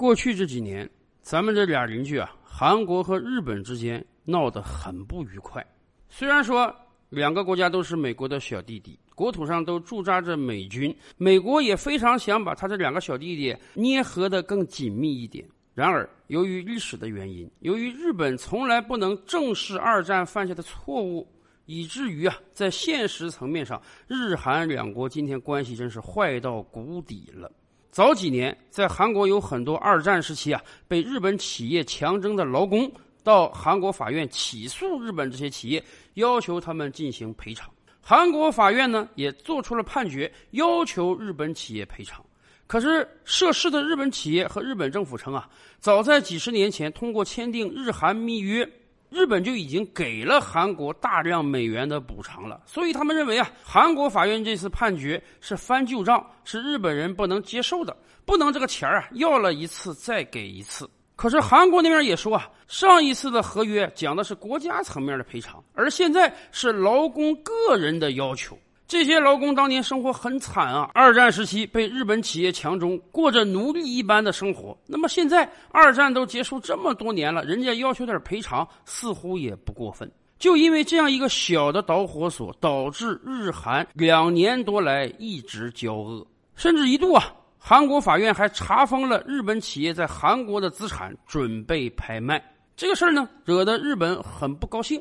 过去这几年，咱们这俩邻居啊，韩国和日本之间闹得很不愉快。虽然说两个国家都是美国的小弟弟，国土上都驻扎着美军，美国也非常想把他这两个小弟弟捏合得更紧密一点。然而，由于历史的原因，由于日本从来不能正视二战犯下的错误，以至于啊，在现实层面上，日韩两国今天关系真是坏到谷底了。早几年，在韩国有很多二战时期啊被日本企业强征的劳工，到韩国法院起诉日本这些企业，要求他们进行赔偿。韩国法院呢也做出了判决，要求日本企业赔偿。可是涉事的日本企业和日本政府称啊，早在几十年前通过签订日韩密约。日本就已经给了韩国大量美元的补偿了，所以他们认为啊，韩国法院这次判决是翻旧账，是日本人不能接受的，不能这个钱啊要了一次再给一次。可是韩国那边也说啊，上一次的合约讲的是国家层面的赔偿，而现在是劳工个人的要求。这些劳工当年生活很惨啊，二战时期被日本企业强征，过着奴隶一般的生活。那么现在二战都结束这么多年了，人家要求点赔偿，似乎也不过分。就因为这样一个小的导火索，导致日韩两年多来一直交恶，甚至一度啊，韩国法院还查封了日本企业在韩国的资产，准备拍卖。这个事儿呢，惹得日本很不高兴，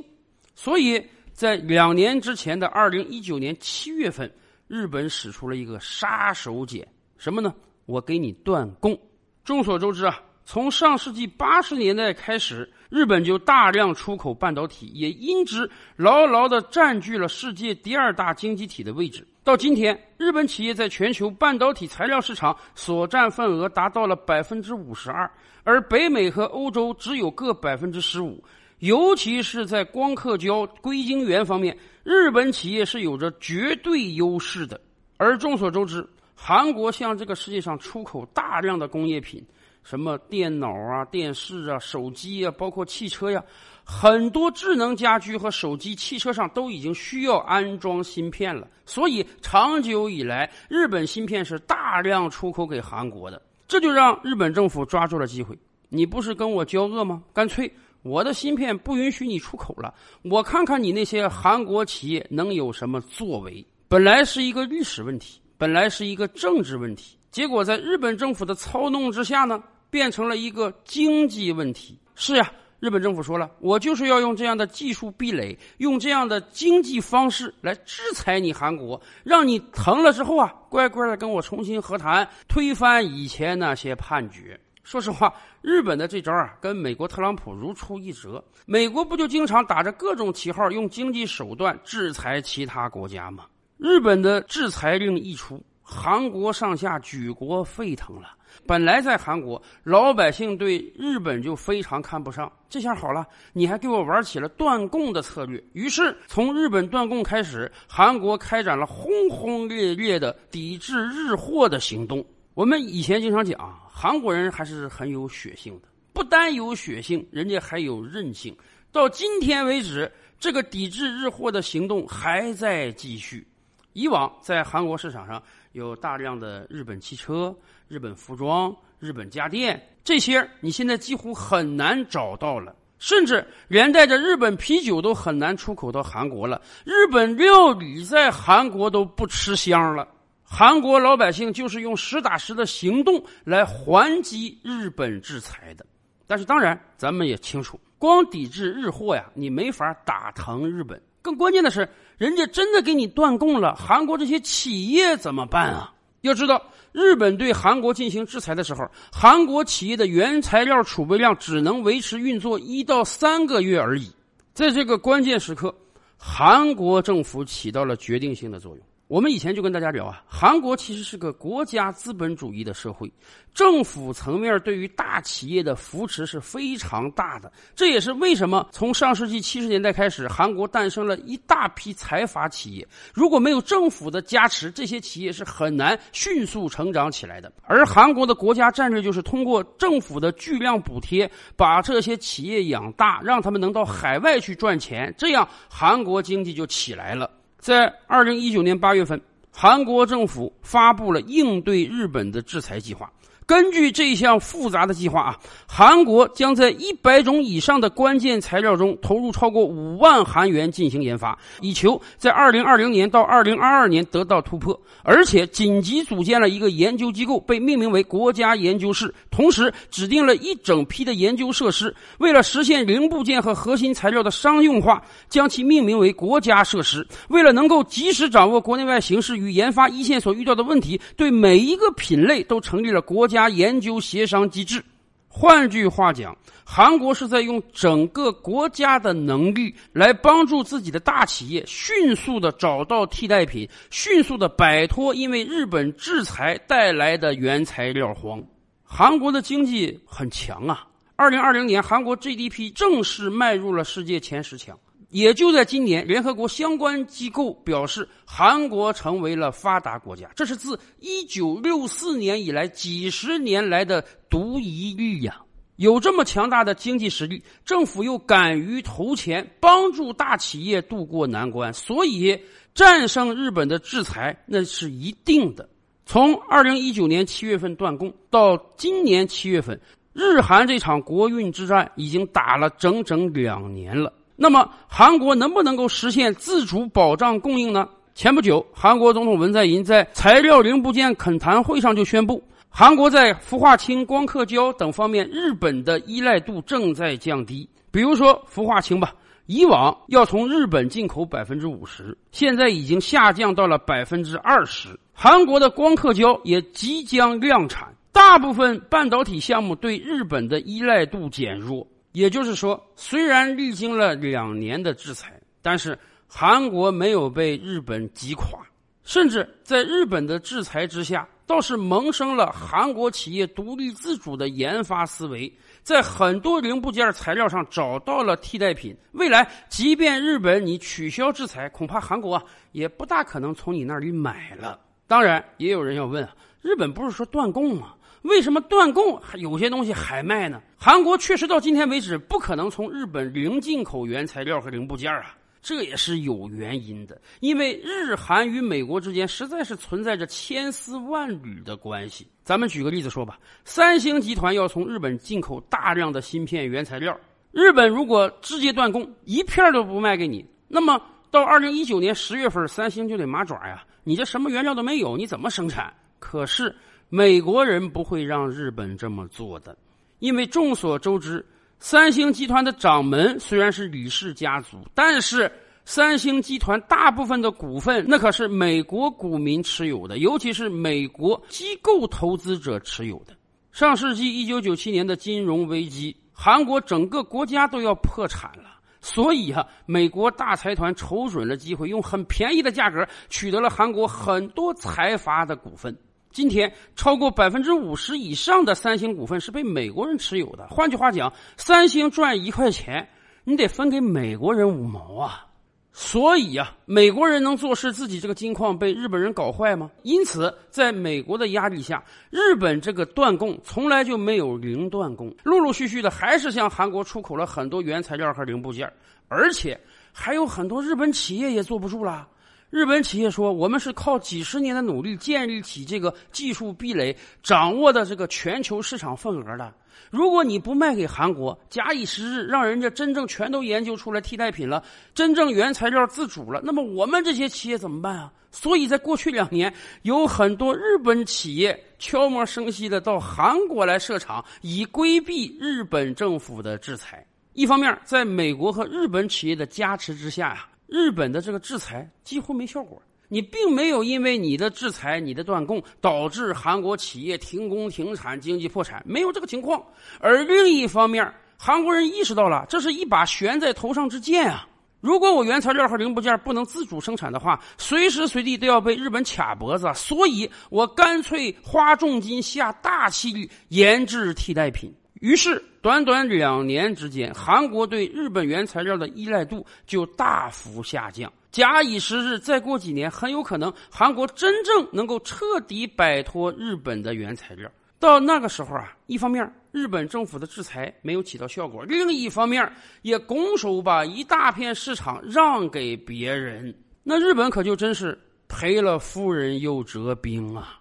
所以。在两年之前的二零一九年七月份，日本使出了一个杀手锏，什么呢？我给你断供。众所周知啊，从上世纪八十年代开始，日本就大量出口半导体，也因之牢牢地占据了世界第二大经济体的位置。到今天，日本企业在全球半导体材料市场所占份额达到了百分之五十二，而北美和欧洲只有各百分之十五。尤其是在光刻胶、硅晶圆方面，日本企业是有着绝对优势的。而众所周知，韩国向这个世界上出口大量的工业品，什么电脑啊、电视啊、手机啊，包括汽车呀，很多智能家居和手机、汽车上都已经需要安装芯片了。所以，长久以来，日本芯片是大量出口给韩国的。这就让日本政府抓住了机会。你不是跟我交恶吗？干脆。我的芯片不允许你出口了，我看看你那些韩国企业能有什么作为。本来是一个历史问题，本来是一个政治问题，结果在日本政府的操弄之下呢，变成了一个经济问题。是呀，日本政府说了，我就是要用这样的技术壁垒，用这样的经济方式来制裁你韩国，让你疼了之后啊，乖乖的跟我重新和谈，推翻以前那些判决。说实话，日本的这招啊，跟美国特朗普如出一辙。美国不就经常打着各种旗号，用经济手段制裁其他国家吗？日本的制裁令一出，韩国上下举国沸腾了。本来在韩国，老百姓对日本就非常看不上。这下好了，你还给我玩起了断供的策略。于是，从日本断供开始，韩国开展了轰轰烈烈的抵制日货的行动。我们以前经常讲，韩国人还是很有血性的，不单有血性，人家还有韧性。到今天为止，这个抵制日货的行动还在继续。以往在韩国市场上有大量的日本汽车、日本服装、日本家电，这些你现在几乎很难找到了，甚至连带着日本啤酒都很难出口到韩国了。日本料理在韩国都不吃香了。韩国老百姓就是用实打实的行动来还击日本制裁的，但是当然，咱们也清楚，光抵制日货呀，你没法打疼日本。更关键的是，人家真的给你断供了，韩国这些企业怎么办啊？要知道，日本对韩国进行制裁的时候，韩国企业的原材料储备量只能维持运作一到三个月而已。在这个关键时刻，韩国政府起到了决定性的作用。我们以前就跟大家聊啊，韩国其实是个国家资本主义的社会，政府层面对于大企业的扶持是非常大的。这也是为什么从上世纪七十年代开始，韩国诞生了一大批财阀企业。如果没有政府的加持，这些企业是很难迅速成长起来的。而韩国的国家战略就是通过政府的巨量补贴，把这些企业养大，让他们能到海外去赚钱，这样韩国经济就起来了。在二零一九年八月份，韩国政府发布了应对日本的制裁计划，根据这项复杂的计划啊，韩国将在一百种以上的关键材料中投入超过五万韩元进行研发，以求在二零二零年到二零二二年得到突破。而且紧急组建了一个研究机构，被命名为国家研究室，同时指定了一整批的研究设施。为了实现零部件和核心材料的商用化，将其命名为国家设施。为了能够及时掌握国内外形势与研发一线所遇到的问题，对每一个品类都成立了国家。研究协商机制，换句话讲，韩国是在用整个国家的能力来帮助自己的大企业迅速的找到替代品，迅速的摆脱因为日本制裁带来的原材料荒。韩国的经济很强啊，二零二零年韩国 GDP 正式迈入了世界前十强。也就在今年，联合国相关机构表示，韩国成为了发达国家，这是自一九六四年以来几十年来的独一例呀！有这么强大的经济实力，政府又敢于投钱帮助大企业渡过难关，所以战胜日本的制裁那是一定的。从二零一九年七月份断供到今年七月份，日韩这场国运之战已经打了整整两年了。那么，韩国能不能够实现自主保障供应呢？前不久，韩国总统文在寅在材料零部件恳谈会上就宣布，韩国在氟化氢、光刻胶等方面，日本的依赖度正在降低。比如说氟化氢吧，以往要从日本进口百分之五十，现在已经下降到了百分之二十。韩国的光刻胶也即将量产，大部分半导体项目对日本的依赖度减弱。也就是说，虽然历经了两年的制裁，但是韩国没有被日本击垮，甚至在日本的制裁之下，倒是萌生了韩国企业独立自主的研发思维，在很多零部件材料上找到了替代品。未来，即便日本你取消制裁，恐怕韩国啊也不大可能从你那里买了。当然，也有人要问啊，日本不是说断供吗？为什么断供有些东西还卖呢？韩国确实到今天为止不可能从日本零进口原材料和零部件啊，这也是有原因的。因为日韩与美国之间实在是存在着千丝万缕的关系。咱们举个例子说吧，三星集团要从日本进口大量的芯片原材料，日本如果直接断供，一片都不卖给你，那么到二零一九年十月份，三星就得麻爪呀，你这什么原料都没有，你怎么生产？可是。美国人不会让日本这么做的，因为众所周知，三星集团的掌门虽然是李氏家族，但是三星集团大部分的股份那可是美国股民持有的，尤其是美国机构投资者持有的。上世纪一九九七年的金融危机，韩国整个国家都要破产了，所以哈，美国大财团瞅准了机会，用很便宜的价格取得了韩国很多财阀的股份。今天，超过百分之五十以上的三星股份是被美国人持有的。换句话讲，三星赚一块钱，你得分给美国人五毛啊。所以啊，美国人能坐视自己这个金矿被日本人搞坏吗？因此，在美国的压力下，日本这个断供从来就没有零断供，陆陆续续的还是向韩国出口了很多原材料和零部件，而且还有很多日本企业也坐不住了。日本企业说：“我们是靠几十年的努力建立起这个技术壁垒，掌握的这个全球市场份额的。如果你不卖给韩国，假以时日，让人家真正全都研究出来替代品了，真正原材料自主了，那么我们这些企业怎么办啊？所以在过去两年，有很多日本企业悄无声息的到韩国来设厂，以规避日本政府的制裁。一方面，在美国和日本企业的加持之下呀。”日本的这个制裁几乎没效果，你并没有因为你的制裁、你的断供导致韩国企业停工停产、经济破产，没有这个情况。而另一方面，韩国人意识到了这是一把悬在头上之剑啊！如果我原材料和零部件不能自主生产的话，随时随地都要被日本卡脖子，所以我干脆花重金、下大气力研制替代品。于是，短短两年之间，韩国对日本原材料的依赖度就大幅下降。假以时日，再过几年，很有可能韩国真正能够彻底摆脱日本的原材料。到那个时候啊，一方面日本政府的制裁没有起到效果，另一方面也拱手把一大片市场让给别人，那日本可就真是赔了夫人又折兵啊。